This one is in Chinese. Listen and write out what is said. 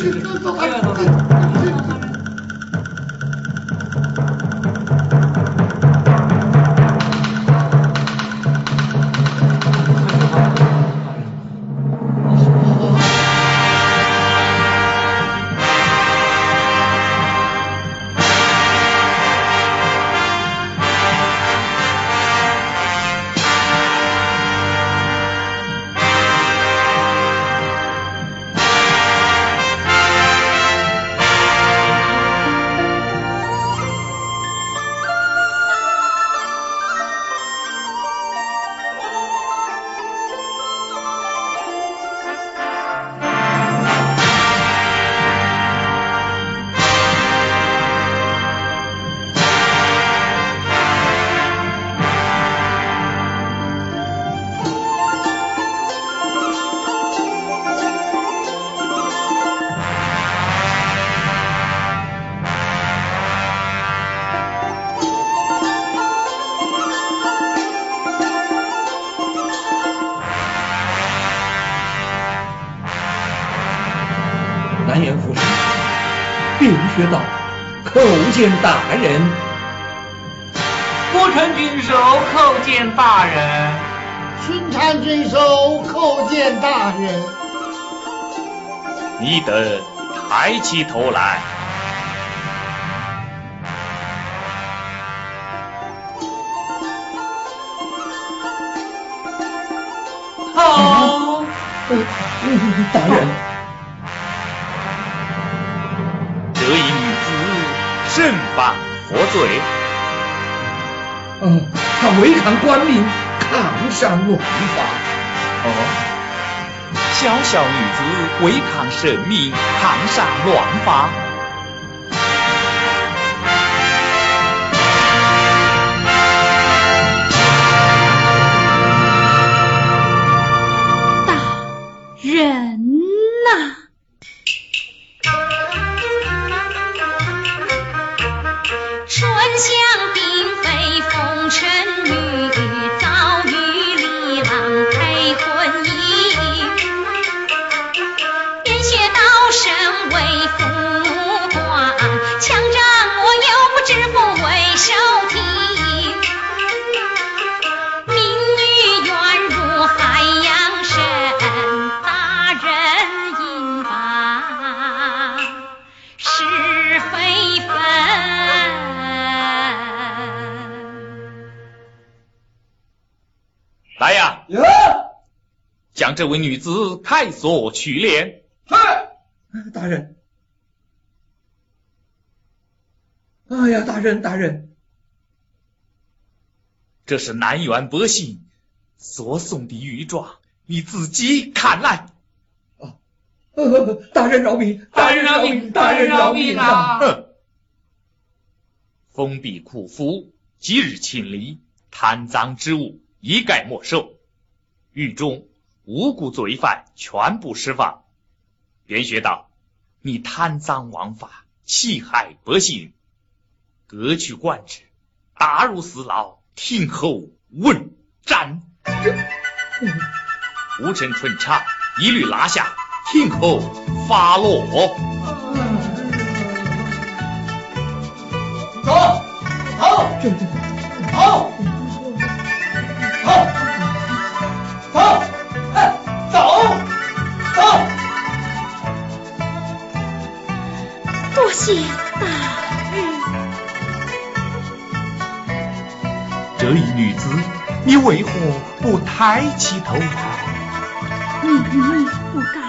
去去去，走开！南便学道，叩见大人。国臣郡守叩见大人。孙参郡守叩见大人。你等抬起头来。好。大人。身犯何罪？哦，她违抗官命，抗上乱法。哦，小小女子违抗神命，抗上乱法。将这位女子开锁取殓。是。大人。哎呀，大人，大人，这是南园百姓所送的玉状，你自己看来。呃，大人饶命！大人饶命！大人饶命啊！哼！封闭库府，即日清理，贪赃之物一概没收，狱中无辜罪犯全部释放。便学道，你贪赃枉法，欺害百姓，革去官职，打入死牢，听候问斩。无尘春茶一律拿下，听候发落。走，走，这这走，走，多谢大人。这一女子，你为何不抬起头来？你不该